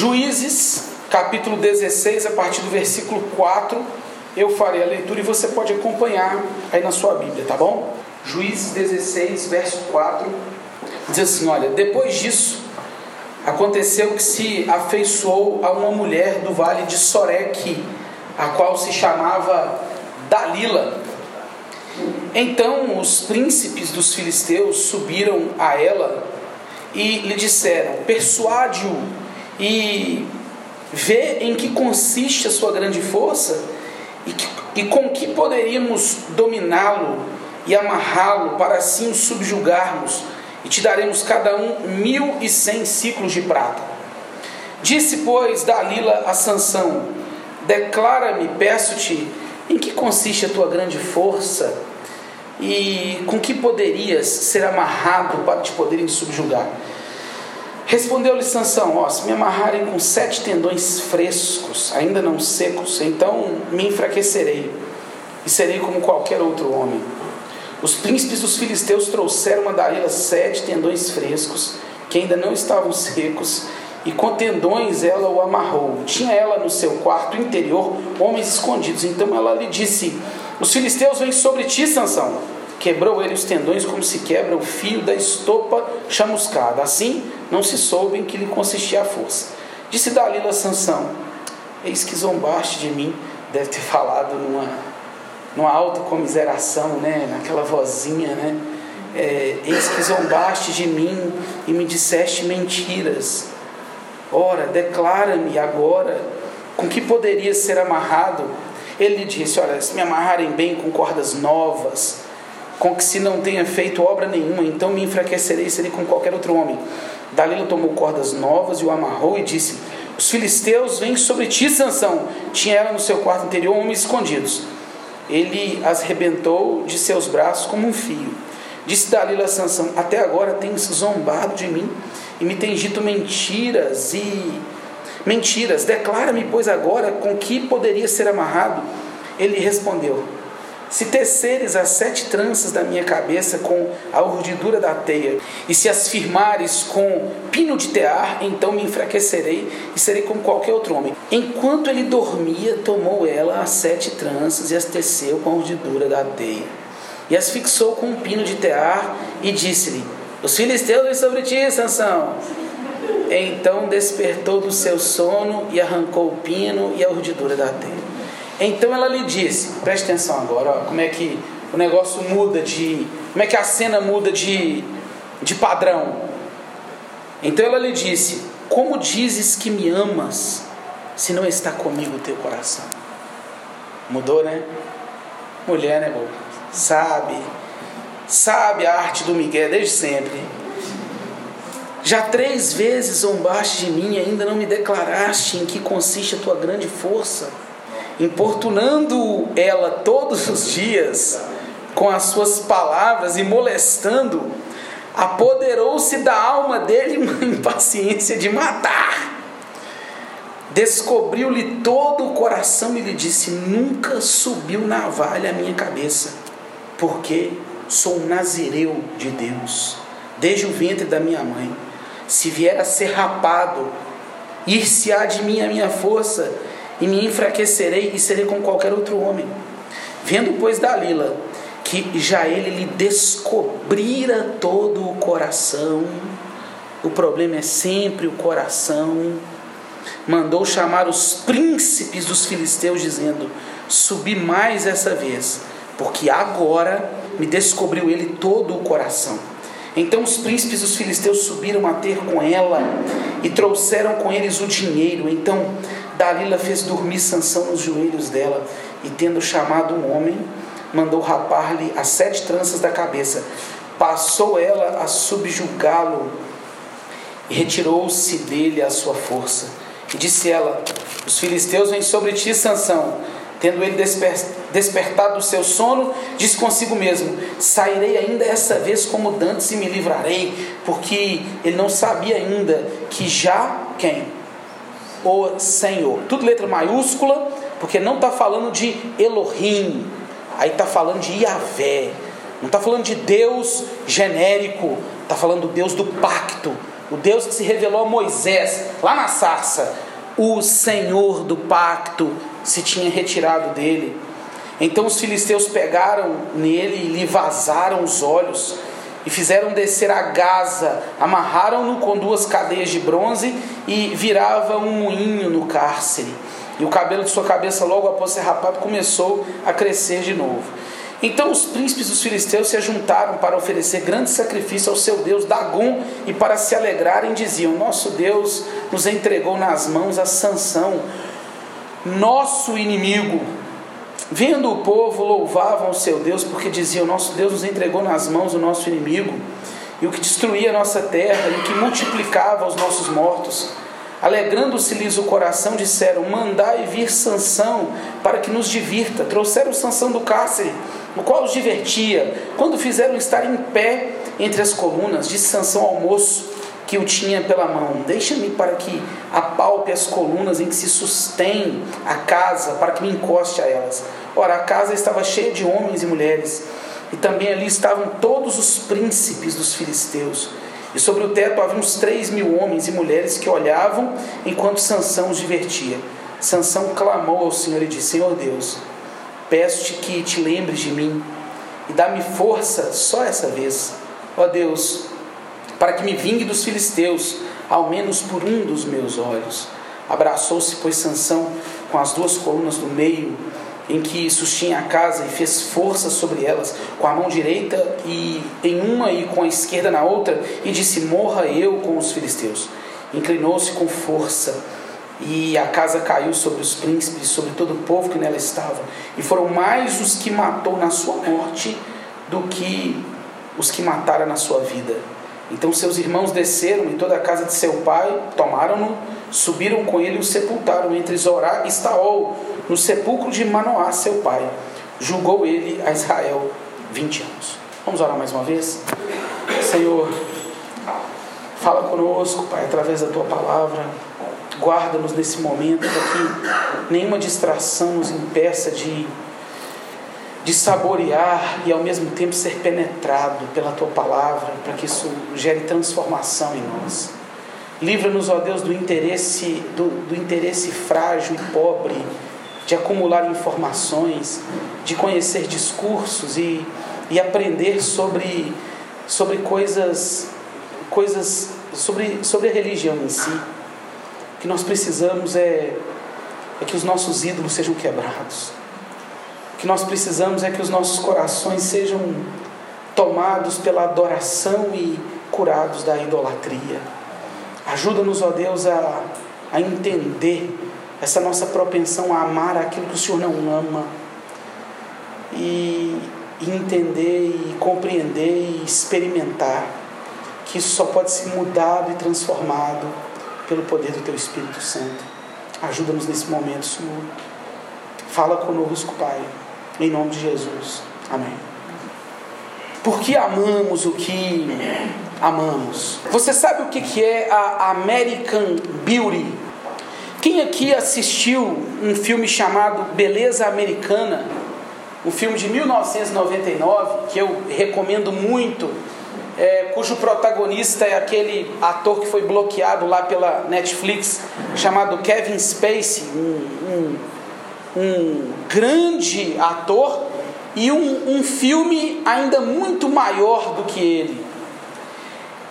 Juízes, capítulo 16, a partir do versículo 4, eu farei a leitura e você pode acompanhar aí na sua Bíblia, tá bom? Juízes 16, verso 4, diz assim: Olha, depois disso, aconteceu que se afeiçoou a uma mulher do vale de Soreque, a qual se chamava Dalila. Então os príncipes dos filisteus subiram a ela e lhe disseram: Persuade-o e vê em que consiste a sua grande força e, que, e com que poderíamos dominá-lo e amarrá-lo para assim o subjugarmos e te daremos cada um mil e cem ciclos de prata. Disse, pois, Dalila a Sansão: Declara-me, peço-te, em que consiste a tua grande força e com que poderias ser amarrado para te poderem subjugar? Respondeu-lhe Sansão: Ó, se me amarrarem com sete tendões frescos, ainda não secos, então me enfraquecerei e serei como qualquer outro homem. Os príncipes dos filisteus trouxeram a Dalila sete tendões frescos, que ainda não estavam secos, e com tendões ela o amarrou. Tinha ela no seu quarto interior homens escondidos. Então ela lhe disse: Os filisteus vêm sobre ti, Sansão. Quebrou ele os tendões como se quebra o fio da estopa chamuscada. Assim não se soube em que lhe consistia a força. Disse Dalila a Sansão: Eis que zombaste de mim. Deve ter falado numa numa autocomiseração, né? naquela vozinha, né? É, Eis que zombaste de mim e me disseste mentiras. Ora, declara-me agora com que poderia ser amarrado. Ele lhe disse: Olha, se me amarrarem bem com cordas novas, com que se não tenha feito obra nenhuma, então me enfraquecerei e serei com qualquer outro homem. Dalila tomou cordas novas e o amarrou e disse: Os filisteus vêm sobre ti, Sansão. Tinha ela no seu quarto interior homens escondidos ele as rebentou de seus braços como um fio. Disse Dalila a Sansão: Até agora tens zombado de mim e me tens dito mentiras e mentiras. Declara-me, pois, agora com que poderia ser amarrado. Ele respondeu: se teceres as sete tranças da minha cabeça com a urdidura da teia, e se as firmares com pino de tear, então me enfraquecerei e serei como qualquer outro homem. Enquanto ele dormia, tomou ela as sete tranças e as teceu com a urdidura da teia. E as fixou com um pino de tear e disse-lhe: Os filisteus vêm sobre ti, Sansão. Então despertou do seu sono e arrancou o pino e a urdidura da teia. Então ela lhe disse: preste atenção agora, ó, como é que o negócio muda de. Como é que a cena muda de, de padrão. Então ela lhe disse: Como dizes que me amas, se não está comigo o teu coração? Mudou, né? Mulher, né, bobo? Sabe, sabe a arte do Miguel desde sempre. Já três vezes zombaste de mim e ainda não me declaraste em que consiste a tua grande força importunando ela todos os dias com as suas palavras e molestando, apoderou-se da alma dele uma impaciência de matar. Descobriu-lhe todo o coração e lhe disse: Nunca subiu navalha à minha cabeça, porque sou nazireu de Deus, desde o ventre da minha mãe. Se vier a ser rapado, ir-se-á de mim a minha força, e me enfraquecerei e serei como qualquer outro homem. Vendo, pois, Dalila, que já ele lhe descobrira todo o coração, o problema é sempre o coração, mandou chamar os príncipes dos filisteus, dizendo: Subi mais essa vez, porque agora me descobriu ele todo o coração. Então os príncipes dos filisteus subiram a ter com ela e trouxeram com eles o dinheiro. Então Dalila fez dormir Sansão nos joelhos dela e, tendo chamado um homem, mandou rapar-lhe as sete tranças da cabeça. Passou ela a subjugá-lo e retirou-se dele a sua força. E disse ela: Os filisteus vêm sobre ti, Sansão. Tendo ele desper despertado do seu sono, disse consigo mesmo: Sairei ainda essa vez como dantes e me livrarei, porque ele não sabia ainda que já quem? O Senhor. Tudo letra maiúscula, porque não está falando de Elohim, aí está falando de Yahvé. Não está falando de Deus genérico, está falando do Deus do pacto, o Deus que se revelou a Moisés, lá na sarça, o Senhor do pacto se tinha retirado dele. Então os filisteus pegaram nele e lhe vazaram os olhos e fizeram descer a Gaza, amarraram-no com duas cadeias de bronze e virava um moinho no cárcere. E o cabelo de sua cabeça, logo após ser rapado, começou a crescer de novo. Então os príncipes dos filisteus se ajuntaram para oferecer grande sacrifício ao seu Deus Dagon e para se alegrarem diziam: Nosso Deus nos entregou nas mãos a Sansão, nosso inimigo. Vendo o povo, louvavam o seu Deus, porque diziam: Nosso Deus nos entregou nas mãos o nosso inimigo, e o que destruía a nossa terra, e o que multiplicava os nossos mortos. Alegrando-se-lhes o coração, disseram: Mandai vir Sansão para que nos divirta. Trouxeram Sansão do cárcere no qual os divertia, quando fizeram estar em pé entre as colunas, disse Sansão ao moço que o tinha pela mão: Deixa-me para que apalpe as colunas em que se sustém a casa, para que me encoste a elas. Ora, a casa estava cheia de homens e mulheres, e também ali estavam todos os príncipes dos filisteus. E sobre o teto havia uns três mil homens e mulheres que olhavam enquanto Sansão os divertia. Sansão clamou ao Senhor e disse: Senhor Deus, Peço-te que te lembres de mim e dá-me força só essa vez, ó Deus, para que me vingue dos filisteus, ao menos por um dos meus olhos. Abraçou-se, pois, Sansão com as duas colunas do meio em que sustinha a casa e fez força sobre elas com a mão direita e em uma e com a esquerda na outra e disse: Morra eu com os filisteus. Inclinou-se com força e a casa caiu sobre os príncipes, sobre todo o povo que nela estava. E foram mais os que matou na sua morte do que os que mataram na sua vida. Então seus irmãos desceram em toda a casa de seu pai, tomaram-no, subiram com ele e o sepultaram entre Zorá e Estaol, no sepulcro de Manoá, seu pai. Julgou ele a Israel 20 anos. Vamos orar mais uma vez? Senhor, fala conosco, Pai, através da tua palavra. Guarda-nos nesse momento para que nenhuma distração nos impeça de, de saborear e ao mesmo tempo ser penetrado pela tua palavra, para que isso gere transformação em nós. Livra-nos, ó Deus, do interesse, do, do interesse frágil e pobre de acumular informações, de conhecer discursos e, e aprender sobre, sobre coisas, coisas sobre, sobre a religião em si. O que nós precisamos é, é que os nossos ídolos sejam quebrados. O que nós precisamos é que os nossos corações sejam tomados pela adoração e curados da idolatria. Ajuda-nos, ó Deus, a, a entender essa nossa propensão a amar aquilo que o Senhor não ama. E, entender e compreender e experimentar que isso só pode ser mudado e transformado pelo poder do Teu Espírito Santo. Ajuda-nos nesse momento, Senhor. Fala conosco, Pai, em nome de Jesus. Amém. Porque amamos o que amamos. Você sabe o que é a American Beauty? Quem aqui assistiu um filme chamado Beleza Americana? Um filme de 1999 que eu recomendo muito é, cujo protagonista é aquele ator que foi bloqueado lá pela Netflix, chamado Kevin Spacey, um, um, um grande ator, e um, um filme ainda muito maior do que ele.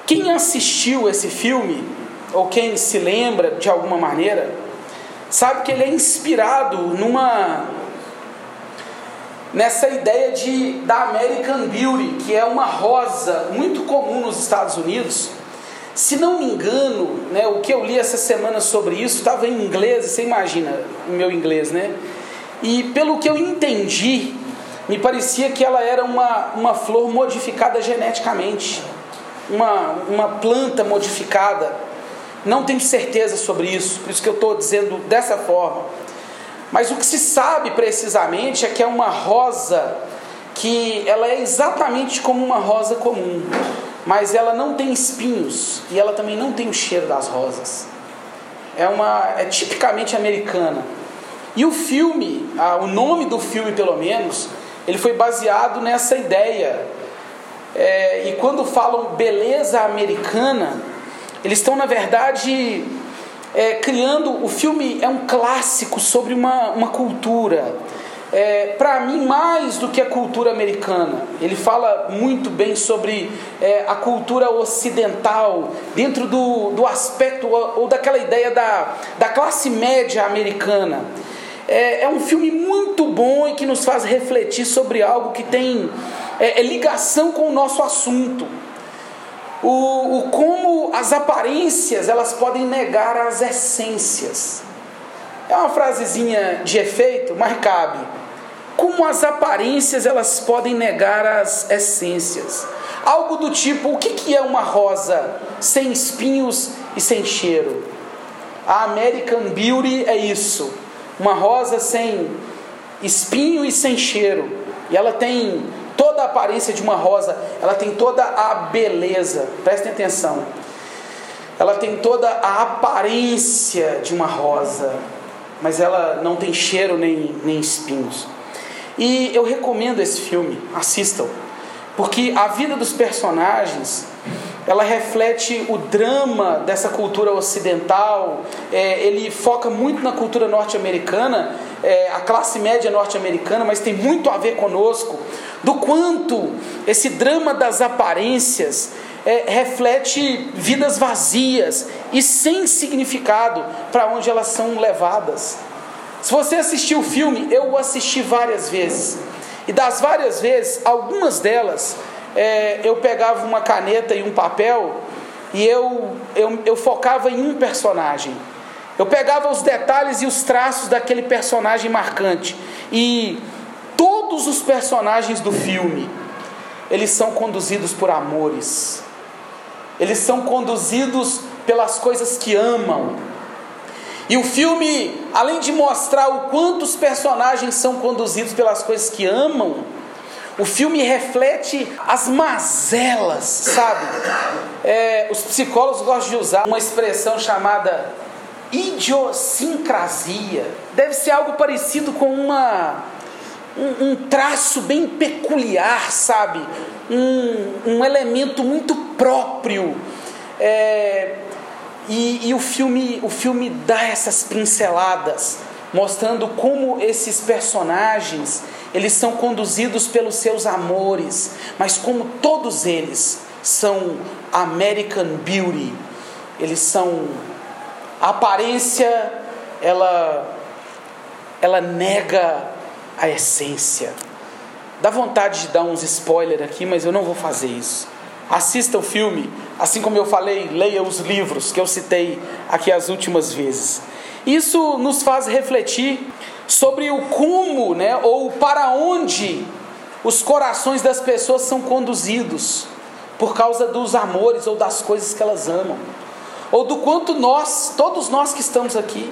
Quem assistiu esse filme, ou quem se lembra de alguma maneira, sabe que ele é inspirado numa nessa ideia de, da American Beauty, que é uma rosa muito comum nos Estados Unidos. Se não me engano, né, o que eu li essa semana sobre isso estava em inglês, você imagina o meu inglês, né? E pelo que eu entendi, me parecia que ela era uma, uma flor modificada geneticamente, uma, uma planta modificada. Não tenho certeza sobre isso, por isso que eu estou dizendo dessa forma. Mas o que se sabe precisamente é que é uma rosa que ela é exatamente como uma rosa comum, mas ela não tem espinhos e ela também não tem o cheiro das rosas. É uma é tipicamente americana. E o filme, ah, o nome do filme pelo menos, ele foi baseado nessa ideia. É, e quando falam beleza americana, Eles estão, na verdade, é, criando. O filme é um clássico sobre uma, uma cultura. É, para mim, mais do que a cultura americana. Ele fala muito bem sobre é, a cultura ocidental, dentro do, do aspecto ou, daquela ideia da, da classe média americana. É, é, um filme muito bom e que nos faz refletir sobre algo que tem é, é ligação com o nosso assunto o, o como as aparências elas podem negar as essências. É uma frasezinha de efeito, mas cabe. Como as aparências elas podem negar as essências. Algo do tipo, o que, que é uma rosa sem espinhos e sem cheiro? A American Beauty é isso. Uma rosa sem espinho e sem cheiro. E ela tem toda a aparência de uma rosa, ela tem toda a beleza, prestem atenção. Ela tem toda a aparência de uma rosa, mas ela não tem cheiro nem, nem espinhos. E eu recomendo esse filme, assistam, porque a vida dos personagens ela reflete o drama dessa cultura ocidental. É, ele foca muito na cultura norte-americana, é, a classe média norte-americana, mas tem muito a ver conosco. Do quanto esse drama das aparências é, reflete vidas vazias e sem significado para onde elas são levadas. Se você assistiu o filme, eu o assisti várias vezes. E das várias vezes, algumas delas é, eu pegava uma caneta e um papel e eu, eu, eu focava em um personagem. Eu pegava os detalhes e os traços daquele personagem marcante. E todos os personagens do filme, eles são conduzidos por amores. Eles são conduzidos pelas coisas que amam. E o filme, além de mostrar o quanto os personagens são conduzidos pelas coisas que amam, o filme reflete as mazelas, sabe? É, os psicólogos gostam de usar uma expressão chamada idiosincrasia. Deve ser algo parecido com uma um, um traço bem peculiar, sabe? Um, um elemento muito próprio. É, e, e o filme o filme dá essas pinceladas, mostrando como esses personagens eles são conduzidos pelos seus amores, mas como todos eles são American Beauty, eles são a aparência, ela ela nega a essência. Dá vontade de dar uns spoilers aqui, mas eu não vou fazer isso. Assista o filme, assim como eu falei, leia os livros que eu citei aqui as últimas vezes. Isso nos faz refletir sobre o como, né, ou para onde os corações das pessoas são conduzidos por causa dos amores ou das coisas que elas amam, ou do quanto nós, todos nós que estamos aqui,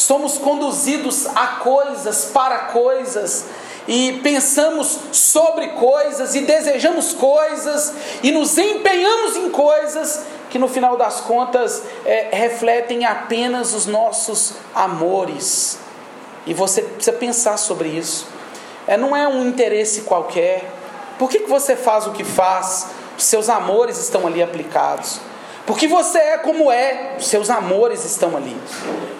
somos conduzidos a coisas, para coisas, e pensamos sobre coisas, e desejamos coisas, e nos empenhamos em coisas que no final das contas é, refletem apenas os nossos amores e você precisa pensar sobre isso. É, não é um interesse qualquer. Por que, que você faz o que faz? Seus amores estão ali aplicados. Porque você é como é, os seus amores estão ali.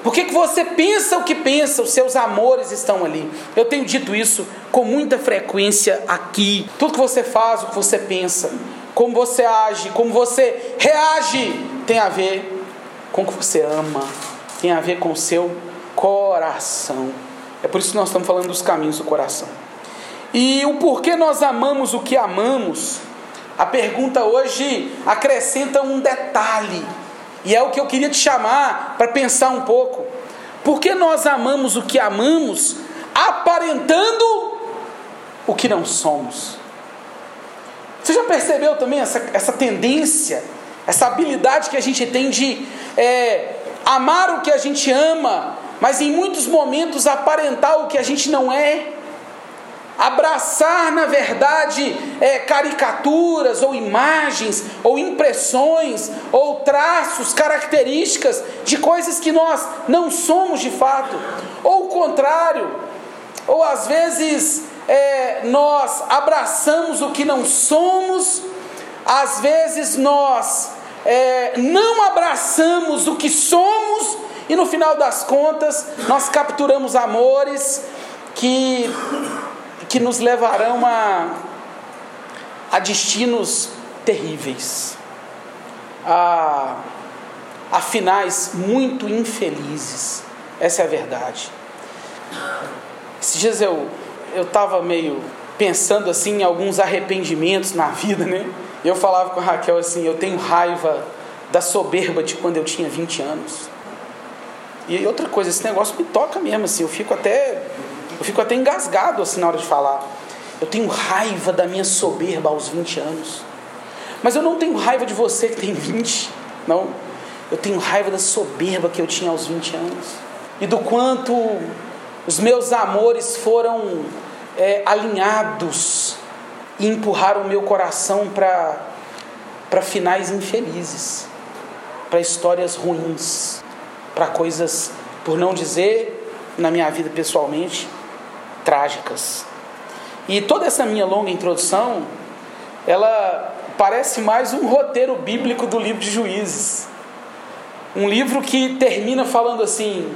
Por que, que você pensa o que pensa, os seus amores estão ali. Eu tenho dito isso com muita frequência aqui. Tudo que você faz, o que você pensa, como você age, como você reage, tem a ver com o que você ama, tem a ver com o seu coração. É por isso que nós estamos falando dos caminhos do coração. E o porquê nós amamos o que amamos, a pergunta hoje acrescenta um detalhe. E é o que eu queria te chamar para pensar um pouco. Por que nós amamos o que amamos, aparentando o que não somos? Você já percebeu também essa, essa tendência, essa habilidade que a gente tem de é, amar o que a gente ama, mas em muitos momentos aparentar o que a gente não é, abraçar, na verdade, é, caricaturas ou imagens ou impressões ou traços, características de coisas que nós não somos de fato, ou o contrário, ou às vezes é, nós abraçamos o que não somos, às vezes nós é, não abraçamos o que somos e no final das contas nós capturamos amores que, que nos levarão a, a destinos terríveis, a, a finais muito infelizes. Essa é a verdade. Esses dias eu estava meio pensando assim em alguns arrependimentos na vida, né? Eu falava com a Raquel assim: eu tenho raiva da soberba de quando eu tinha 20 anos. E outra coisa, esse negócio me toca mesmo, assim, eu fico até eu fico até engasgado assim na hora de falar. Eu tenho raiva da minha soberba aos 20 anos. Mas eu não tenho raiva de você que tem 20, não. Eu tenho raiva da soberba que eu tinha aos 20 anos. E do quanto os meus amores foram é, alinhados e empurraram o meu coração para finais infelizes, para histórias ruins, para coisas, por não dizer, na minha vida pessoalmente, trágicas. E toda essa minha longa introdução, ela parece mais um roteiro bíblico do livro de Juízes. Um livro que termina falando assim: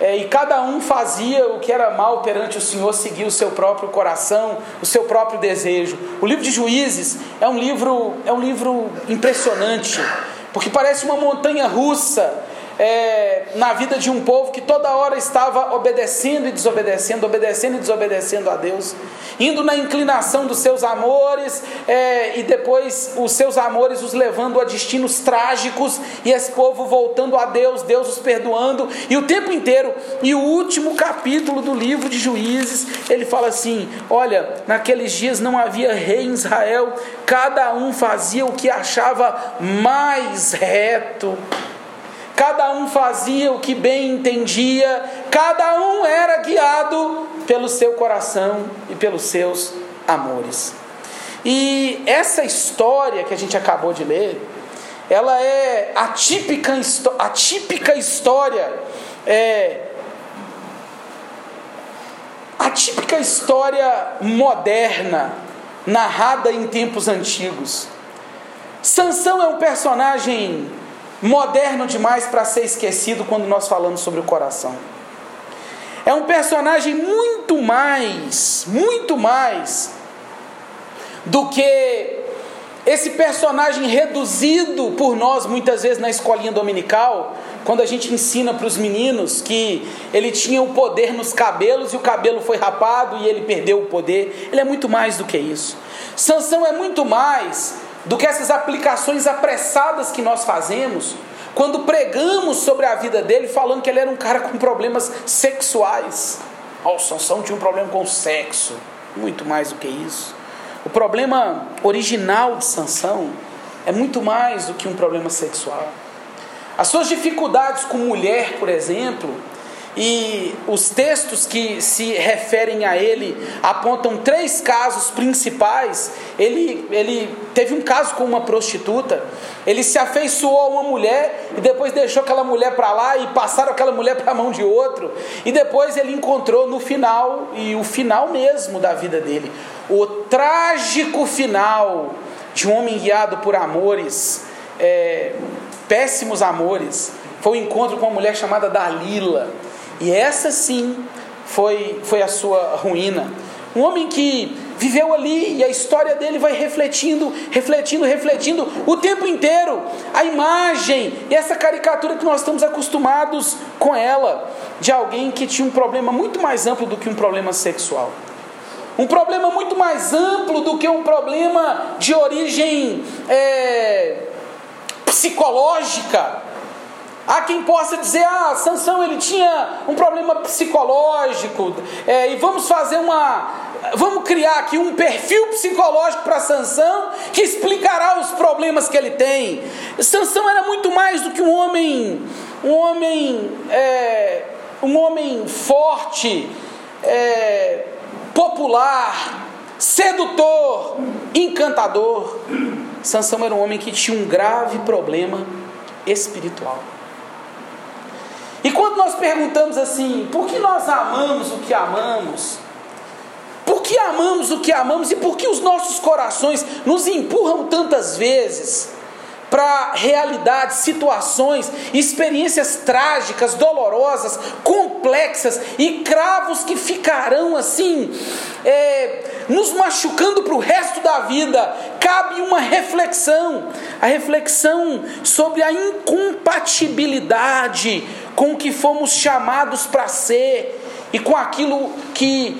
é, e cada um fazia o que era mal perante o Senhor, seguia o seu próprio coração, o seu próprio desejo. O livro de Juízes é um livro, é um livro impressionante, porque parece uma montanha russa é, na vida de um povo que toda hora estava obedecendo e desobedecendo, obedecendo e desobedecendo a Deus, indo na inclinação dos seus amores é, e depois os seus amores os levando a destinos trágicos e esse povo voltando a Deus, Deus os perdoando e o tempo inteiro. E o último capítulo do livro de Juízes ele fala assim: Olha, naqueles dias não havia rei em Israel, cada um fazia o que achava mais reto cada um fazia o que bem entendia, cada um era guiado pelo seu coração e pelos seus amores. E essa história que a gente acabou de ler, ela é a típica, a típica história, é, a típica história moderna, narrada em tempos antigos. Sansão é um personagem moderno demais para ser esquecido quando nós falamos sobre o coração. É um personagem muito mais, muito mais do que esse personagem reduzido por nós muitas vezes na escolinha dominical, quando a gente ensina para os meninos que ele tinha o poder nos cabelos e o cabelo foi rapado e ele perdeu o poder. Ele é muito mais do que isso. Sansão é muito mais do que essas aplicações apressadas que nós fazemos quando pregamos sobre a vida dele, falando que ele era um cara com problemas sexuais. Oh, Sansão tinha um problema com o sexo. Muito mais do que isso. O problema original de Sansão é muito mais do que um problema sexual. As suas dificuldades com mulher, por exemplo, e os textos que se referem a ele apontam três casos principais. Ele, ele teve um caso com uma prostituta, ele se afeiçoou a uma mulher e depois deixou aquela mulher para lá e passaram aquela mulher para a mão de outro. E depois ele encontrou no final, e o final mesmo da vida dele, o trágico final de um homem guiado por amores, é, péssimos amores. Foi o um encontro com uma mulher chamada Dalila e essa sim foi, foi a sua ruína. Um homem que viveu ali e a história dele vai refletindo, refletindo, refletindo o tempo inteiro. A imagem e essa caricatura que nós estamos acostumados com ela, de alguém que tinha um problema muito mais amplo do que um problema sexual. Um problema muito mais amplo do que um problema de origem é, psicológica Há quem possa dizer, ah, Sansão ele tinha um problema psicológico, é, e vamos fazer uma. Vamos criar aqui um perfil psicológico para Sansão que explicará os problemas que ele tem. Sansão era muito mais do que um homem, um homem, é, um homem forte, é, popular, sedutor, encantador. Sansão era um homem que tinha um grave problema espiritual. E quando nós perguntamos assim, por que nós amamos o que amamos? Por que amamos o que amamos e por que os nossos corações nos empurram tantas vezes para realidades, situações, experiências trágicas, dolorosas, complexas e cravos que ficarão assim, é, nos machucando para o resto da vida, cabe uma reflexão a reflexão sobre a incompatibilidade com o que fomos chamados para ser e com aquilo que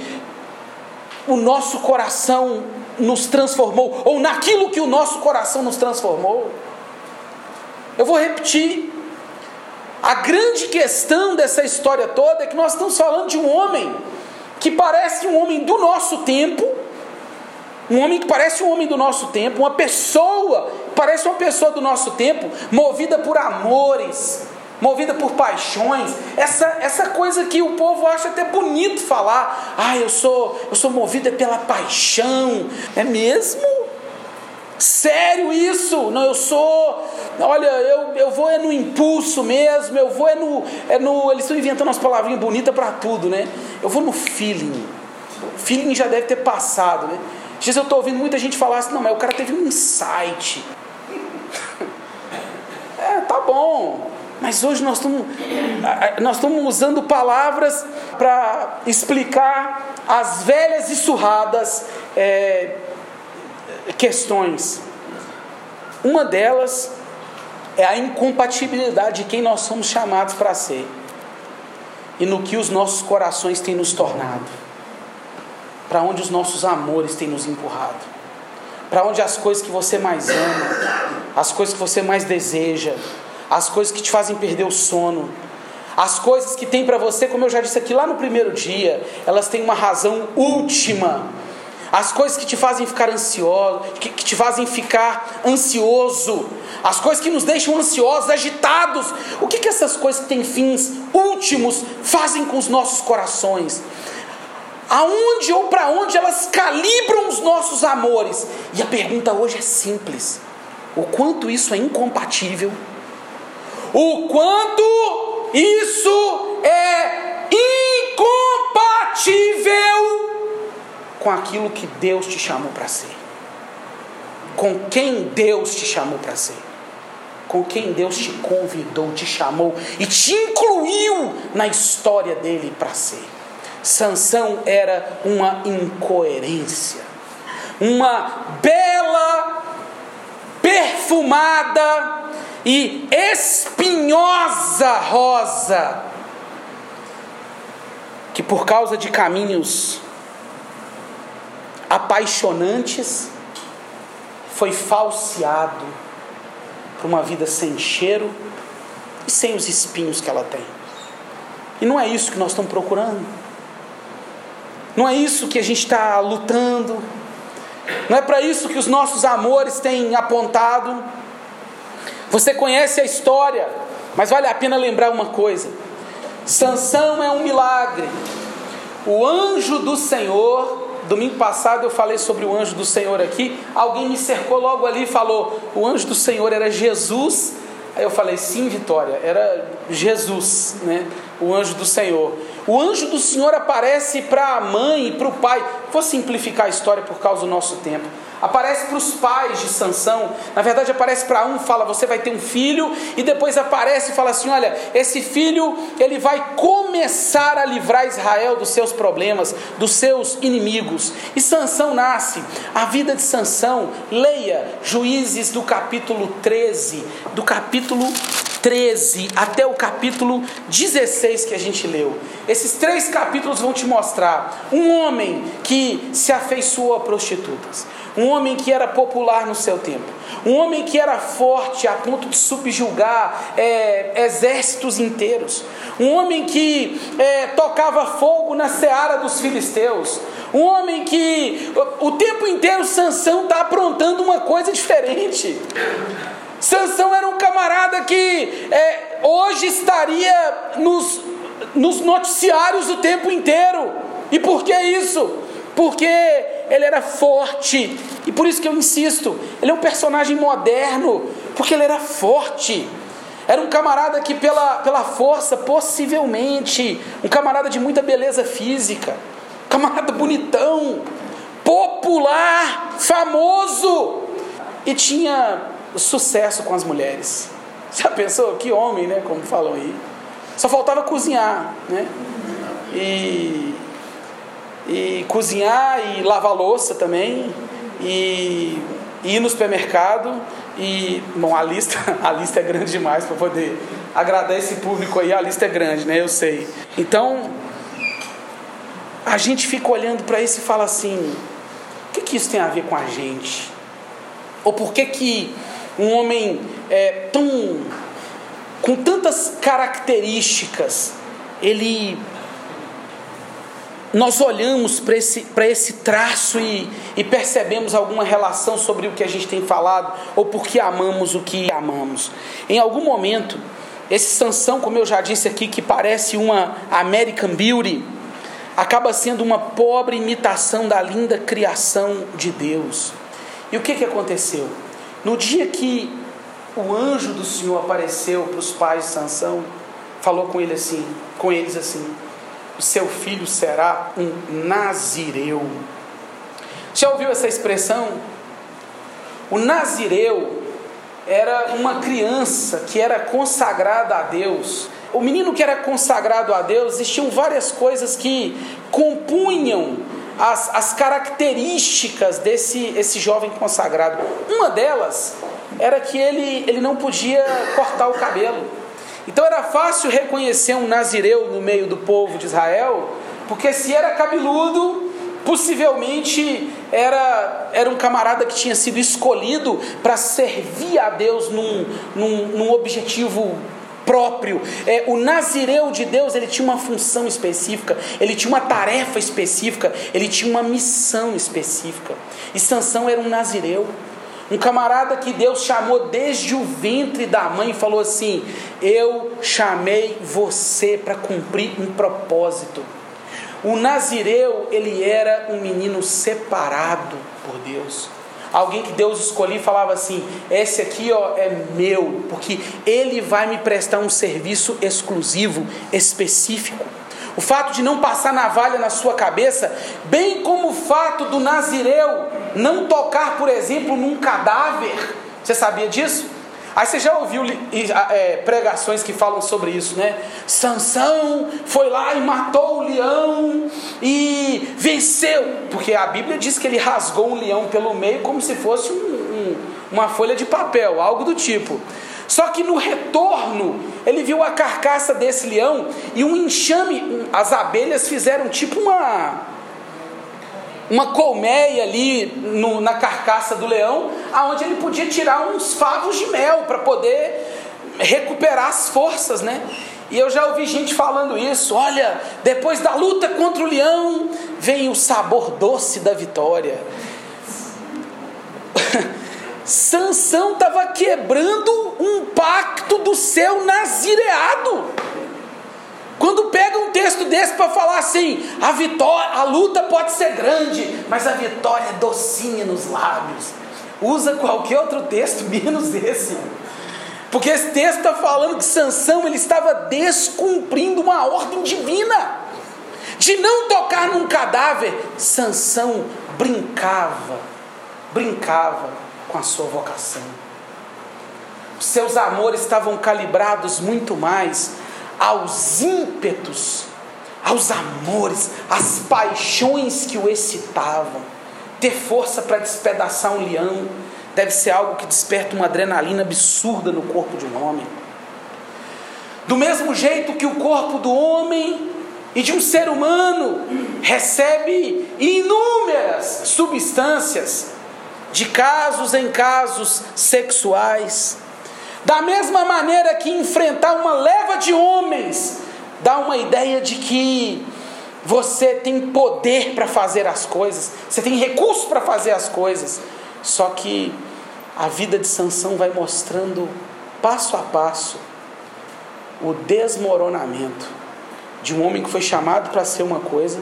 o nosso coração nos transformou, ou naquilo que o nosso coração nos transformou. Eu vou repetir. A grande questão dessa história toda é que nós estamos falando de um homem que parece um homem do nosso tempo, um homem que parece um homem do nosso tempo, uma pessoa, parece uma pessoa do nosso tempo, movida por amores, movida por paixões, essa, essa coisa que o povo acha até bonito falar, ah, eu sou, eu sou movida pela paixão, é mesmo? Sério isso? Não, eu sou. Olha, eu, eu vou é no impulso mesmo, eu vou é no. É no eles estão inventando umas palavrinhas bonitas para tudo, né? Eu vou no feeling. Feeling já deve ter passado, né? Vezes eu estou ouvindo muita gente falar assim, não, mas o cara teve um insight. é, tá bom. Mas hoje nós estamos, nós estamos usando palavras para explicar as velhas e surradas é, questões. Uma delas é a incompatibilidade de quem nós somos chamados para ser e no que os nossos corações têm nos tornado, para onde os nossos amores têm nos empurrado, para onde as coisas que você mais ama, as coisas que você mais deseja, as coisas que te fazem perder o sono, as coisas que tem para você, como eu já disse aqui lá no primeiro dia, elas têm uma razão última as coisas que te fazem ficar ansioso, que, que, te fazem ficar ansioso, as coisas que nos deixam ansiosos, agitados. O que, que essas coisas que têm fins últimos fazem com os nossos corações? Aonde ou para onde elas calibram os nossos amores? E a pergunta hoje é simples: o quanto isso é incompatível? O quanto isso é incompatível com aquilo que Deus te chamou para ser. Com quem Deus te chamou para ser. Com quem Deus te convidou, te chamou e te incluiu na história dele para ser. Sansão era uma incoerência, uma bela, perfumada e espinhosa rosa que por causa de caminhos apaixonantes, foi falseado para uma vida sem cheiro e sem os espinhos que ela tem. E não é isso que nós estamos procurando. Não é isso que a gente está lutando. Não é para isso que os nossos amores têm apontado. Você conhece a história, mas vale a pena lembrar uma coisa: Sansão é um milagre. O anjo do Senhor Domingo passado eu falei sobre o anjo do Senhor aqui. Alguém me cercou logo ali e falou: o anjo do Senhor era Jesus. Aí eu falei: sim, Vitória, era Jesus, né? O anjo do Senhor. O anjo do Senhor aparece para a mãe e para o pai. Vou simplificar a história por causa do nosso tempo aparece para os pais de Sansão. Na verdade, aparece para um, fala: "Você vai ter um filho", e depois aparece e fala assim: "Olha, esse filho, ele vai começar a livrar Israel dos seus problemas, dos seus inimigos". E Sansão nasce. A vida de Sansão, leia Juízes do capítulo 13, do capítulo 13 até o capítulo 16 que a gente leu. Esses três capítulos vão te mostrar um homem que se afeiçoou a prostitutas, um homem que era popular no seu tempo, um homem que era forte a ponto de subjugar é, exércitos inteiros, um homem que é, tocava fogo na seara dos filisteus, um homem que o, o tempo inteiro Sansão está aprontando uma coisa diferente. Sansão era um camarada que é, hoje estaria nos, nos noticiários o tempo inteiro. E por que isso? Porque ele era forte. E por isso que eu insisto, ele é um personagem moderno, porque ele era forte. Era um camarada que, pela, pela força, possivelmente, um camarada de muita beleza física, camarada bonitão, popular, famoso, e tinha sucesso com as mulheres. Já pensou? Que homem, né? Como falam aí. Só faltava cozinhar, né? E, e cozinhar e lavar louça também. E, e ir no supermercado. E, bom, a lista, a lista é grande demais para poder agradar esse público aí. A lista é grande, né? Eu sei. Então, a gente fica olhando para isso e fala assim: o que, que isso tem a ver com a gente? Ou por que, que um homem é, tão com tantas características, ele nós olhamos para esse, esse traço e, e, percebemos alguma relação sobre o que a gente tem falado, ou porque amamos o que amamos. Em algum momento, esse Sansão, como eu já disse aqui, que parece uma American Beauty, acaba sendo uma pobre imitação da linda criação de Deus. E o que, que aconteceu? No dia que o anjo do Senhor apareceu para os pais de Sansão, falou com ele assim, com eles assim: "O seu filho será um nazireu". Já ouviu essa expressão? O nazireu era uma criança que era consagrada a Deus. O menino que era consagrado a Deus, existiam várias coisas que compunham as, as características desse esse jovem consagrado. Uma delas era que ele, ele não podia cortar o cabelo. Então era fácil reconhecer um nazireu no meio do povo de Israel, porque se era cabeludo, possivelmente era, era um camarada que tinha sido escolhido para servir a Deus num, num, num objetivo próprio. É, o nazireu de Deus ele tinha uma função específica, ele tinha uma tarefa específica, ele tinha uma missão específica. E Sansão era um nazireu. Um camarada que Deus chamou desde o ventre da mãe e falou assim: Eu chamei você para cumprir um propósito. O Nazireu, ele era um menino separado por Deus. Alguém que Deus escolhia e falava assim: Esse aqui ó, é meu, porque ele vai me prestar um serviço exclusivo, específico. O fato de não passar navalha na sua cabeça, bem como o fato do nazireu não tocar, por exemplo, num cadáver. Você sabia disso? Aí você já ouviu é, pregações que falam sobre isso, né? Sansão foi lá e matou o leão e venceu, porque a Bíblia diz que ele rasgou um leão pelo meio como se fosse um, um, uma folha de papel, algo do tipo. Só que no retorno, ele viu a carcaça desse leão e um enxame, as abelhas fizeram tipo uma uma colmeia ali no, na carcaça do leão, aonde ele podia tirar uns favos de mel para poder recuperar as forças, né? E eu já ouvi gente falando isso. Olha, depois da luta contra o leão, vem o sabor doce da vitória. Sansão estava quebrando um pacto do seu nazireado. Quando pega um texto desse para falar assim, a vitória, a luta pode ser grande, mas a vitória é docinha nos lábios. Usa qualquer outro texto menos esse. Porque esse texto está falando que Sansão ele estava descumprindo uma ordem divina de não tocar num cadáver. Sansão brincava, brincava com a sua vocação. Seus amores estavam calibrados muito mais aos ímpetos, aos amores, às paixões que o excitavam. Ter força para despedaçar um leão deve ser algo que desperta uma adrenalina absurda no corpo de um homem. Do mesmo jeito que o corpo do homem e de um ser humano recebe inúmeras substâncias de casos em casos sexuais. Da mesma maneira que enfrentar uma leva de homens dá uma ideia de que você tem poder para fazer as coisas, você tem recursos para fazer as coisas. Só que a vida de Sansão vai mostrando passo a passo o desmoronamento de um homem que foi chamado para ser uma coisa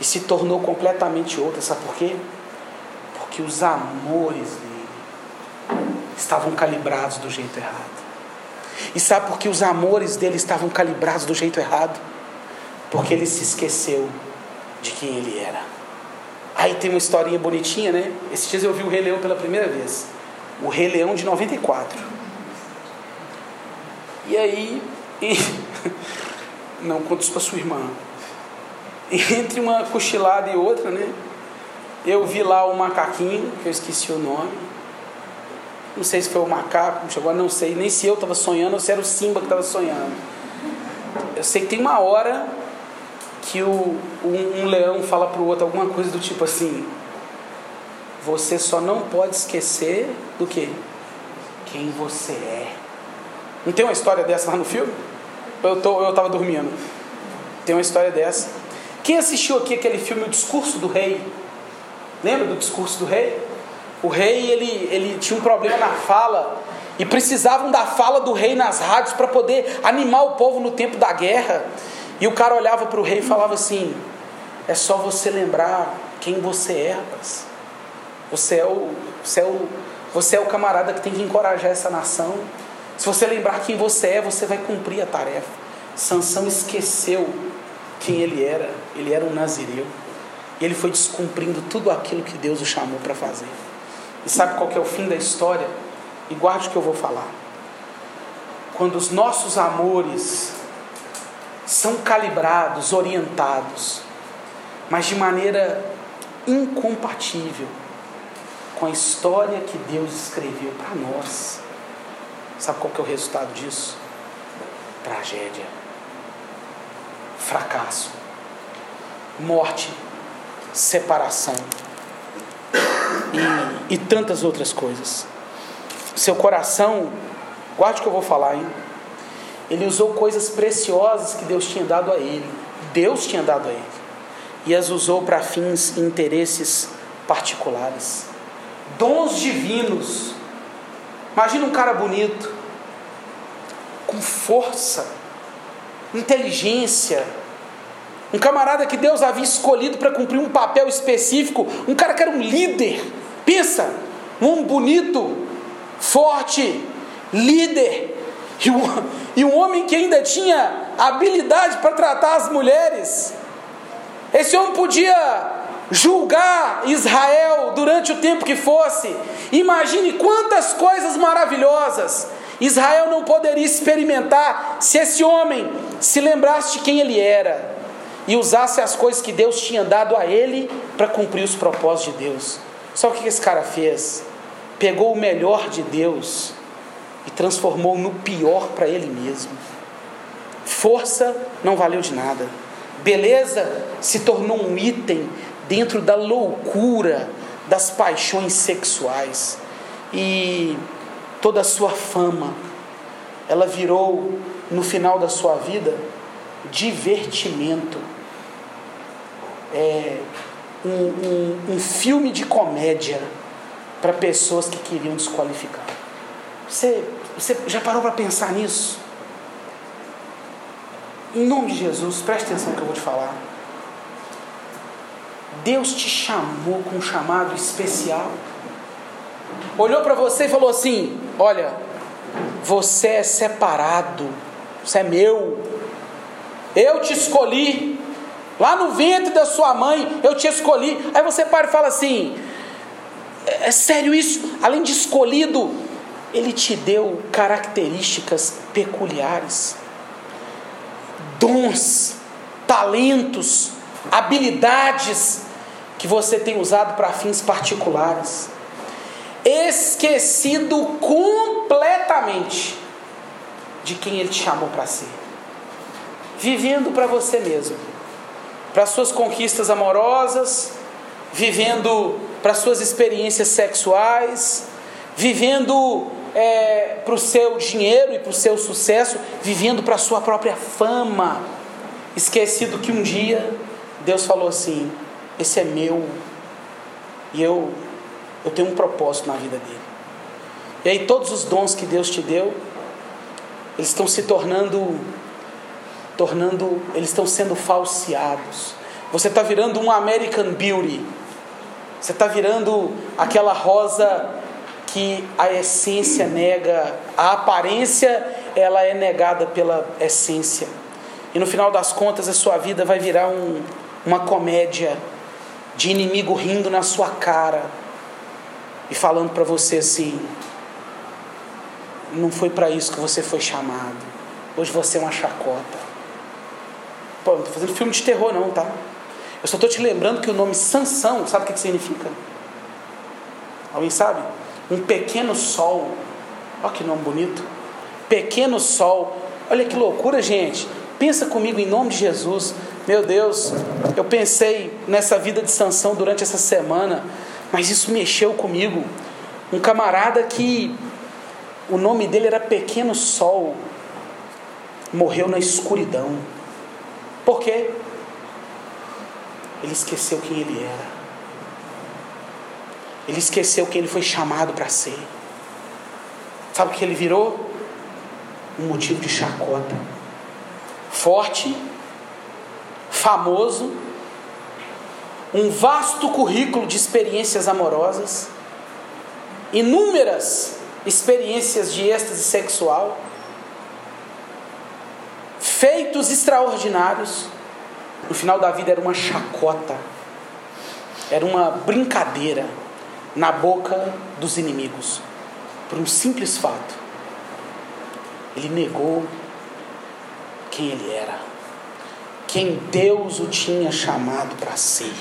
e se tornou completamente outra. Sabe por quê? que os amores dele estavam calibrados do jeito errado. E sabe por que os amores dele estavam calibrados do jeito errado? Porque ele se esqueceu de quem ele era. Aí tem uma historinha bonitinha, né? Esses dias eu vi o Rei Leão pela primeira vez. O Rei Leão de 94. E aí, e... não conta isso sua irmã. E entre uma cochilada e outra, né? Eu vi lá o macaquinho, que eu esqueci o nome. Não sei se foi o macaco, chegou, não sei, nem se eu estava sonhando ou se era o Simba que estava sonhando. Eu sei que tem uma hora que o, um, um leão fala para o outro alguma coisa do tipo assim: Você só não pode esquecer do que? Quem você é. Não tem uma história dessa lá no filme? Eu tô, eu estava dormindo. Tem uma história dessa. Quem assistiu aqui aquele filme O Discurso do Rei? Lembra do Discurso do Rei? O rei ele, ele tinha um problema na fala e precisavam da fala do rei nas rádios para poder animar o povo no tempo da guerra. E o cara olhava para o rei e falava assim: É só você lembrar quem você é, rapaz. Você é o, você é o, você é o camarada que tem que encorajar essa nação. Se você lembrar quem você é, você vai cumprir a tarefa. Sansão esqueceu quem ele era. Ele era um nazireu. E ele foi descumprindo tudo aquilo que Deus o chamou para fazer. E sabe qual é o fim da história? E guarde o que eu vou falar. Quando os nossos amores são calibrados, orientados, mas de maneira incompatível com a história que Deus escreveu para nós. Sabe qual é o resultado disso? Tragédia, fracasso, morte, separação e, e tantas outras coisas. Seu coração, guarde o que eu vou falar, hein? Ele usou coisas preciosas que Deus tinha dado a ele. Deus tinha dado a ele. E as usou para fins e interesses particulares. Dons divinos. Imagina um cara bonito, com força, inteligência, um camarada que Deus havia escolhido para cumprir um papel específico, um cara que era um líder. Pensa, um bonito, forte, líder, e um, e um homem que ainda tinha habilidade para tratar as mulheres. Esse homem podia julgar Israel durante o tempo que fosse. Imagine quantas coisas maravilhosas Israel não poderia experimentar se esse homem se lembrasse de quem ele era e usasse as coisas que Deus tinha dado a ele para cumprir os propósitos de Deus. Sabe o que esse cara fez? Pegou o melhor de Deus e transformou no pior para ele mesmo. Força não valeu de nada. Beleza se tornou um item dentro da loucura das paixões sexuais. E toda a sua fama, ela virou, no final da sua vida, divertimento. É, um, um, um filme de comédia para pessoas que queriam desqualificar. Você, você já parou para pensar nisso? Em nome de Jesus, preste atenção no que eu vou te falar. Deus te chamou com um chamado especial. Olhou para você e falou assim: Olha, você é separado, você é meu, eu te escolhi. Lá no ventre da sua mãe, eu te escolhi. Aí você para e fala assim: é, é sério isso? Além de escolhido, ele te deu características peculiares, dons, talentos, habilidades que você tem usado para fins particulares. Esquecido completamente de quem ele te chamou para ser vivendo para você mesmo, para suas conquistas amorosas, vivendo para suas experiências sexuais, vivendo é, para o seu dinheiro e para o seu sucesso, vivendo para a sua própria fama, esquecido que um dia Deus falou assim: esse é meu e eu eu tenho um propósito na vida dele. E aí todos os dons que Deus te deu, eles estão se tornando tornando, eles estão sendo falseados. Você está virando um American Beauty. Você está virando aquela rosa que a essência nega, a aparência ela é negada pela essência. E no final das contas a sua vida vai virar um, uma comédia de inimigo rindo na sua cara e falando para você assim: não foi para isso que você foi chamado. Hoje você é uma chacota. Pô, não estou fazendo filme de terror não, tá? Eu só estou te lembrando que o nome Sansão, sabe o que, que significa? Alguém sabe? Um pequeno sol. Olha que nome bonito. Pequeno sol. Olha que loucura, gente. Pensa comigo em nome de Jesus. Meu Deus, eu pensei nessa vida de Sansão durante essa semana, mas isso mexeu comigo. Um camarada que o nome dele era Pequeno Sol, morreu na escuridão. Por quê? Ele esqueceu quem ele era. Ele esqueceu quem ele foi chamado para ser. Sabe o que ele virou? Um motivo de chacota. Forte, famoso, um vasto currículo de experiências amorosas, inúmeras experiências de êxtase sexual, feitos extraordinários. No final da vida era uma chacota, era uma brincadeira na boca dos inimigos, por um simples fato. Ele negou quem ele era, quem Deus o tinha chamado para ser.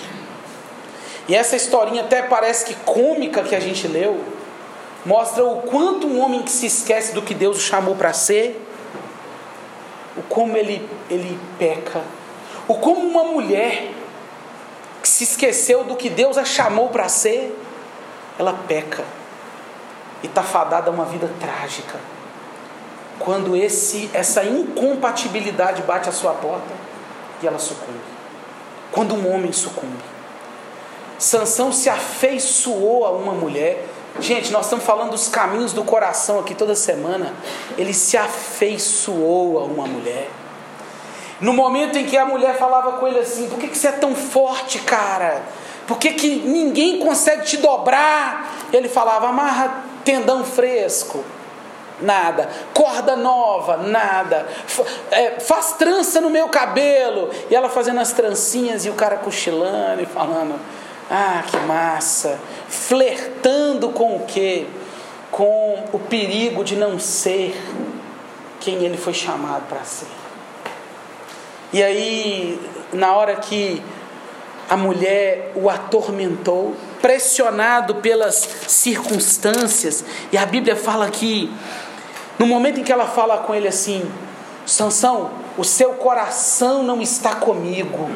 E essa historinha até parece que cômica que a gente leu, mostra o quanto um homem que se esquece do que Deus o chamou para ser, o como ele, ele peca, o como uma mulher que se esqueceu do que Deus a chamou para ser, ela peca e está fadada a uma vida trágica. Quando esse, essa incompatibilidade bate à sua porta e ela sucumbe. Quando um homem sucumbe. Sansão se afeiçoou a uma mulher. Gente, nós estamos falando dos caminhos do coração aqui toda semana. Ele se afeiçoou a uma mulher. No momento em que a mulher falava com ele assim: Por que, que você é tão forte, cara? Por que, que ninguém consegue te dobrar? Ele falava: amarra tendão fresco. Nada. Corda nova, nada. É, faz trança no meu cabelo. E ela fazendo as trancinhas e o cara cochilando e falando: Ah, que massa. Flertando com o quê? Com o perigo de não ser quem ele foi chamado para ser. E aí, na hora que a mulher o atormentou, pressionado pelas circunstâncias. E a Bíblia fala que, no momento em que ela fala com ele assim: Sansão, o seu coração não está comigo.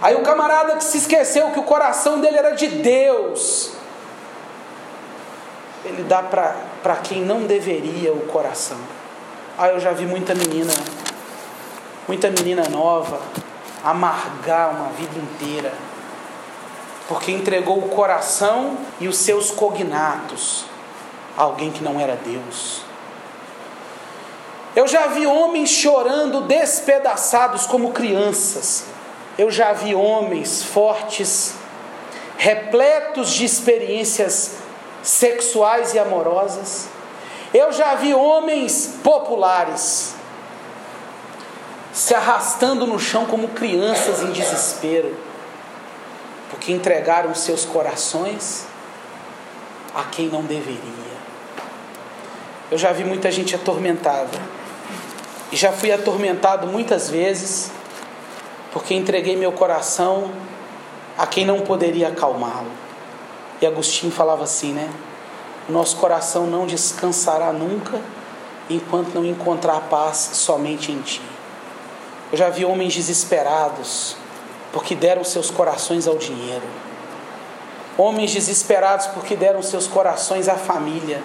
Aí o camarada que se esqueceu que o coração dele era de Deus, ele dá para quem não deveria o coração. Ah, eu já vi muita menina, muita menina nova, amargar uma vida inteira, porque entregou o coração e os seus cognatos a alguém que não era Deus. Eu já vi homens chorando despedaçados como crianças. Eu já vi homens fortes, repletos de experiências sexuais e amorosas. Eu já vi homens populares se arrastando no chão como crianças em desespero, porque entregaram seus corações a quem não deveria. Eu já vi muita gente atormentada, e já fui atormentado muitas vezes, porque entreguei meu coração a quem não poderia acalmá-lo. E Agostinho falava assim, né? Nosso coração não descansará nunca enquanto não encontrar paz somente em Ti. Eu já vi homens desesperados porque deram seus corações ao dinheiro. Homens desesperados porque deram seus corações à família.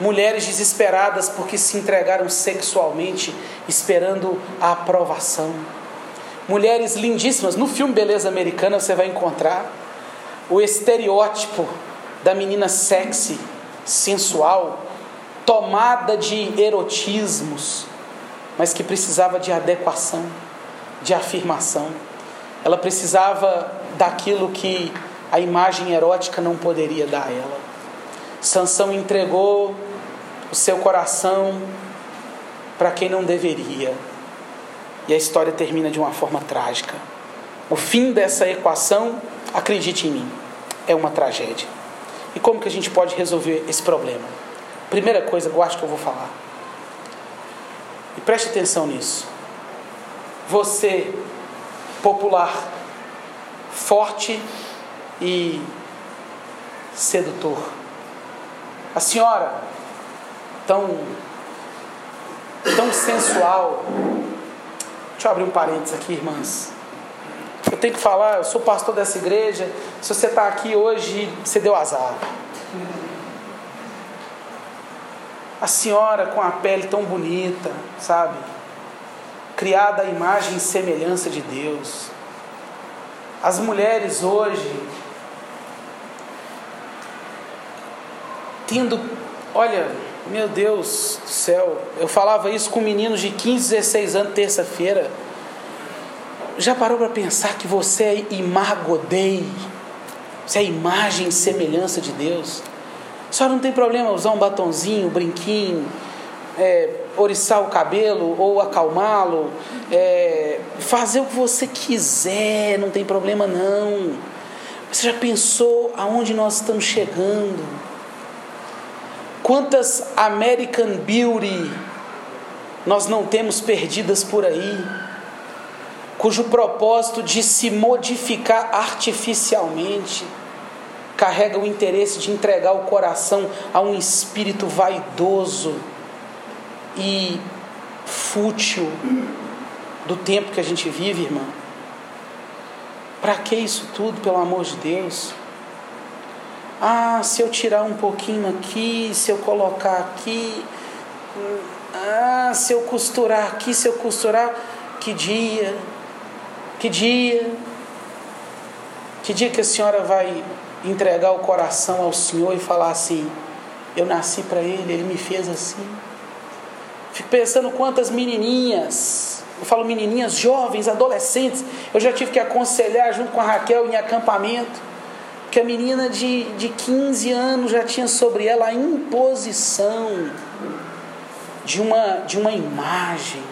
Mulheres desesperadas porque se entregaram sexualmente, esperando a aprovação. Mulheres lindíssimas. No filme Beleza Americana você vai encontrar o estereótipo da menina sexy, sensual, tomada de erotismos, mas que precisava de adequação, de afirmação. Ela precisava daquilo que a imagem erótica não poderia dar a ela. Sansão entregou o seu coração para quem não deveria. E a história termina de uma forma trágica. O fim dessa equação, acredite em mim, é uma tragédia. E como que a gente pode resolver esse problema? Primeira coisa eu acho que eu vou falar. E preste atenção nisso. Você, popular, forte e sedutor. A senhora, tão, tão sensual. Deixa eu abrir um parênteses aqui, irmãs. Eu tenho que falar, eu sou pastor dessa igreja. Se você está aqui hoje, você deu azar. A senhora com a pele tão bonita, sabe? Criada à imagem e semelhança de Deus. As mulheres hoje, tendo, olha, meu Deus do céu, eu falava isso com meninos de 15, 16 anos, terça-feira. Já parou para pensar que você é imagodei? Você é imagem e semelhança de Deus? Só não tem problema usar um batonzinho, um brinquinho, é, oriçar o cabelo ou acalmá-lo, é, fazer o que você quiser, não tem problema não. Você já pensou aonde nós estamos chegando? Quantas American Beauty nós não temos perdidas por aí, cujo propósito de se modificar artificialmente carrega o interesse de entregar o coração a um espírito vaidoso e fútil do tempo que a gente vive, irmão. Para que isso tudo, pelo amor de Deus? Ah, se eu tirar um pouquinho aqui, se eu colocar aqui, ah, se eu costurar aqui, se eu costurar, que dia, que dia, que dia que a senhora vai entregar o coração ao Senhor e falar assim: Eu nasci para Ele, Ele me fez assim. Fico pensando quantas menininhas, eu falo menininhas jovens, adolescentes, eu já tive que aconselhar junto com a Raquel em acampamento, que a menina de, de 15 anos já tinha sobre ela a imposição de uma, de uma imagem.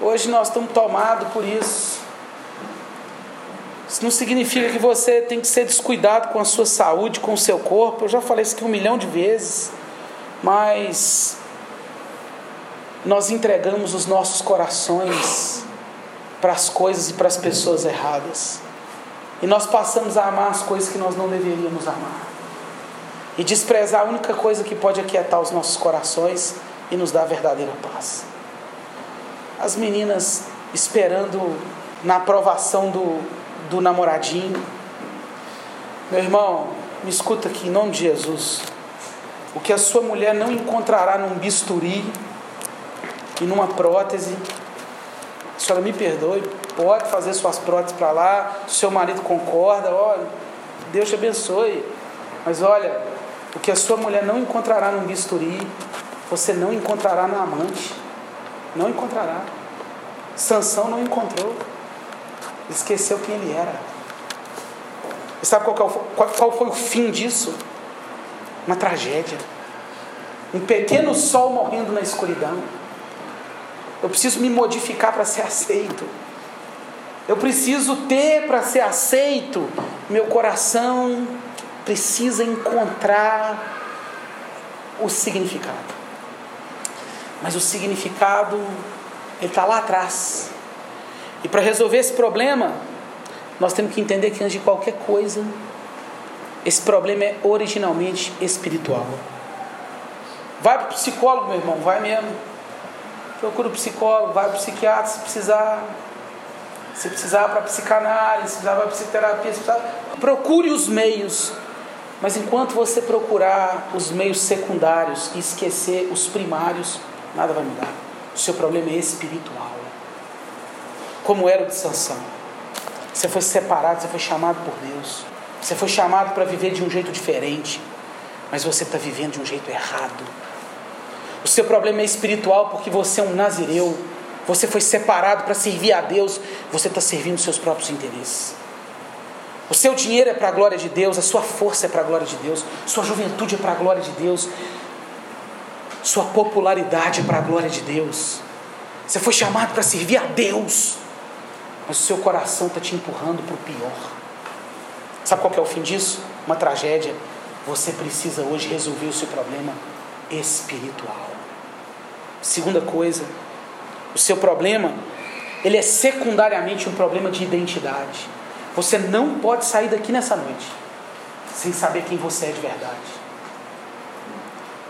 Hoje nós estamos tomados por isso. Isso não significa que você tem que ser descuidado com a sua saúde, com o seu corpo. Eu já falei isso aqui um milhão de vezes. Mas nós entregamos os nossos corações para as coisas e para as pessoas erradas. E nós passamos a amar as coisas que nós não deveríamos amar. E desprezar a única coisa que pode aquietar os nossos corações e nos dar verdadeira paz. As meninas esperando na aprovação do, do namoradinho. Meu irmão, me escuta aqui em nome de Jesus. O que a sua mulher não encontrará num bisturi e numa prótese, a senhora me perdoe, pode fazer suas próteses para lá, se seu marido concorda, olha, Deus te abençoe. Mas olha, o que a sua mulher não encontrará num bisturi, você não encontrará na amante. Não encontrará. Sansão não encontrou esqueceu quem ele era. E sabe qual, qual, qual foi o fim disso? Uma tragédia. Um pequeno sol morrendo na escuridão. Eu preciso me modificar para ser aceito. Eu preciso ter para ser aceito. Meu coração precisa encontrar o significado. Mas o significado, está lá atrás. E para resolver esse problema, nós temos que entender que antes de qualquer coisa, esse problema é originalmente espiritual. Vai para o psicólogo, meu irmão, vai mesmo. Procura o psicólogo, vai para o psiquiatra se precisar. Se precisar para psicanálise, se precisar para psicoterapia, se precisar. Procure os meios. Mas enquanto você procurar os meios secundários e esquecer os primários, nada vai mudar. O seu problema é espiritual como era o de Sansão. Você foi separado, você foi chamado por Deus. Você foi chamado para viver de um jeito diferente, mas você está vivendo de um jeito errado. O seu problema é espiritual porque você é um nazireu. Você foi separado para servir a Deus, você está servindo seus próprios interesses. O seu dinheiro é para a glória de Deus, a sua força é para a glória de Deus, sua juventude é para a glória de Deus, sua popularidade é para a glória de Deus. Você foi chamado para servir a Deus mas o seu coração está te empurrando para o pior. Sabe qual é o fim disso? Uma tragédia. Você precisa hoje resolver o seu problema espiritual. Segunda coisa, o seu problema, ele é secundariamente um problema de identidade. Você não pode sair daqui nessa noite sem saber quem você é de verdade.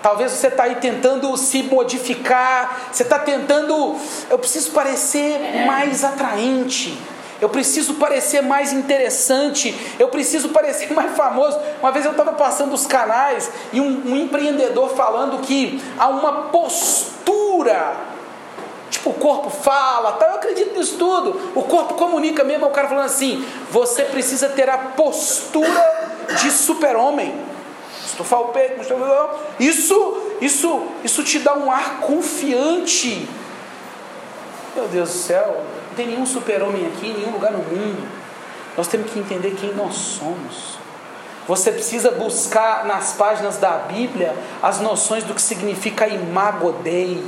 Talvez você está aí tentando se modificar, você está tentando, eu preciso parecer mais atraente, eu preciso parecer mais interessante, eu preciso parecer mais famoso. Uma vez eu estava passando os canais e um, um empreendedor falando que há uma postura Tipo, o corpo fala, tá? eu acredito nisso tudo. O corpo comunica mesmo. O cara falando assim: você precisa ter a postura de super-homem. Estufar o peito, isso, isso, isso te dá um ar confiante. Meu Deus do céu, não tem nenhum super-homem aqui, em nenhum lugar no mundo. Nós temos que entender quem nós somos. Você precisa buscar nas páginas da Bíblia as noções do que significa imago Dei.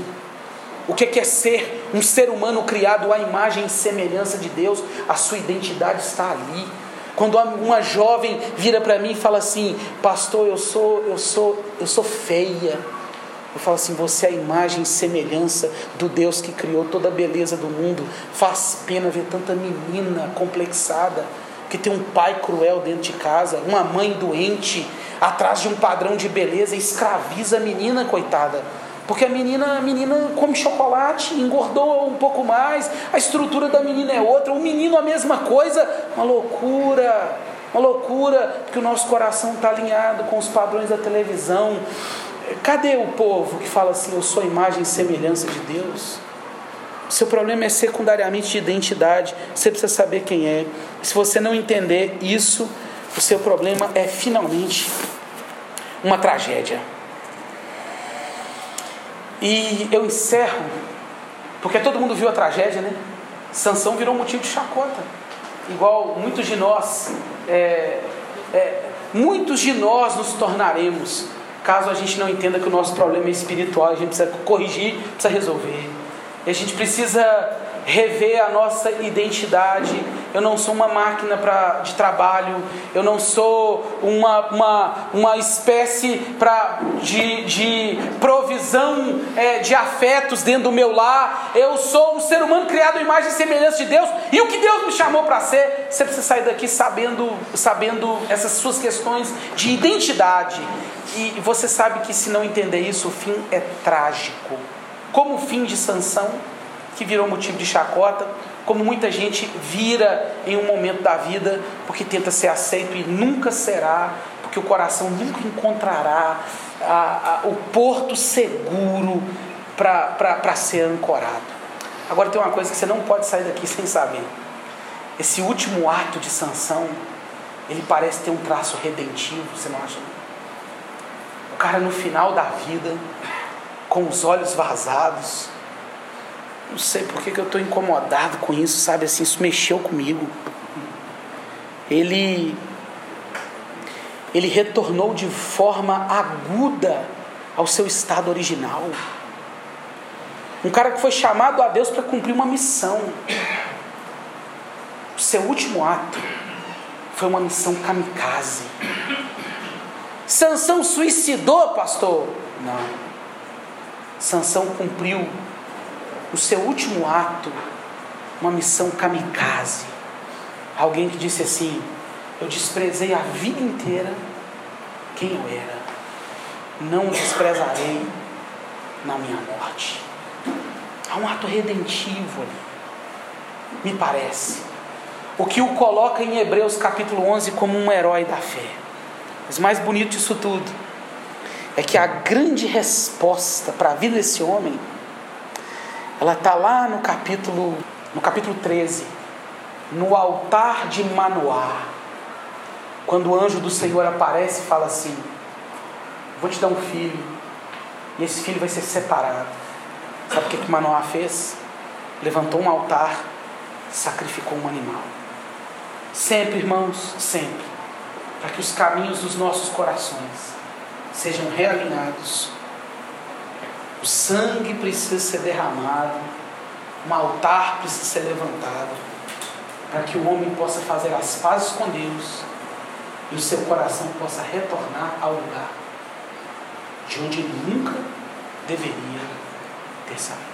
O que é ser um ser humano criado à imagem e semelhança de Deus? A sua identidade está ali. Quando uma jovem vira para mim e fala assim: "Pastor, eu sou eu sou eu sou feia". Eu falo assim: você é a imagem e semelhança do Deus que criou toda a beleza do mundo. Faz pena ver tanta menina complexada, que tem um pai cruel dentro de casa, uma mãe doente, atrás de um padrão de beleza, escraviza a menina, coitada. Porque a menina, a menina come chocolate, engordou um pouco mais, a estrutura da menina é outra, o menino a mesma coisa, uma loucura, uma loucura, porque o nosso coração está alinhado com os padrões da televisão, Cadê o povo que fala assim, eu sou imagem e semelhança de Deus? Seu problema é secundariamente de identidade, você precisa saber quem é. Se você não entender isso, o seu problema é finalmente uma tragédia. E eu encerro, porque todo mundo viu a tragédia, né? Sansão virou motivo de chacota. Igual muitos de nós, é, é, muitos de nós nos tornaremos caso a gente não entenda que o nosso problema é espiritual, a gente precisa corrigir, precisa resolver. E a gente precisa rever a nossa identidade. Eu não sou uma máquina pra, de trabalho, eu não sou uma, uma, uma espécie pra, de, de provisão é, de afetos dentro do meu lar. Eu sou um ser humano criado à imagem e semelhança de Deus. E o que Deus me chamou para ser, você precisa sair daqui sabendo, sabendo essas suas questões de identidade. E você sabe que se não entender isso, o fim é trágico. Como o fim de Sansão que virou motivo de chacota, como muita gente vira em um momento da vida porque tenta ser aceito e nunca será, porque o coração nunca encontrará a, a, o porto seguro para ser ancorado. Agora tem uma coisa que você não pode sair daqui sem saber. Esse último ato de sanção, ele parece ter um traço redentivo, você não acha? O cara no final da vida, com os olhos vazados, não sei por que, eu estou incomodado com isso, sabe? Assim, isso mexeu comigo. Ele, ele retornou de forma aguda ao seu estado original. Um cara que foi chamado a Deus para cumprir uma missão. O seu último ato foi uma missão kamikaze. Sansão suicidou, pastor? Não. Sansão cumpriu o seu último ato, uma missão kamikaze. Alguém que disse assim: Eu desprezei a vida inteira quem eu era, não desprezarei na minha morte. Há um ato redentivo ali, me parece. O que o coloca em Hebreus capítulo 11 como um herói da fé. Mas mais bonito disso tudo é que a grande resposta para a vida desse homem ela está lá no capítulo, no capítulo 13, no altar de Manoá. Quando o anjo do Senhor aparece e fala assim: Vou te dar um filho, e esse filho vai ser separado. Sabe o que, que Manoá fez? Levantou um altar, sacrificou um animal. Sempre, irmãos, sempre, para que os caminhos dos nossos corações sejam realinhados o sangue precisa ser derramado, um altar precisa ser levantado, para que o homem possa fazer as pazes com Deus e o seu coração possa retornar ao lugar de onde ele nunca deveria ter saído.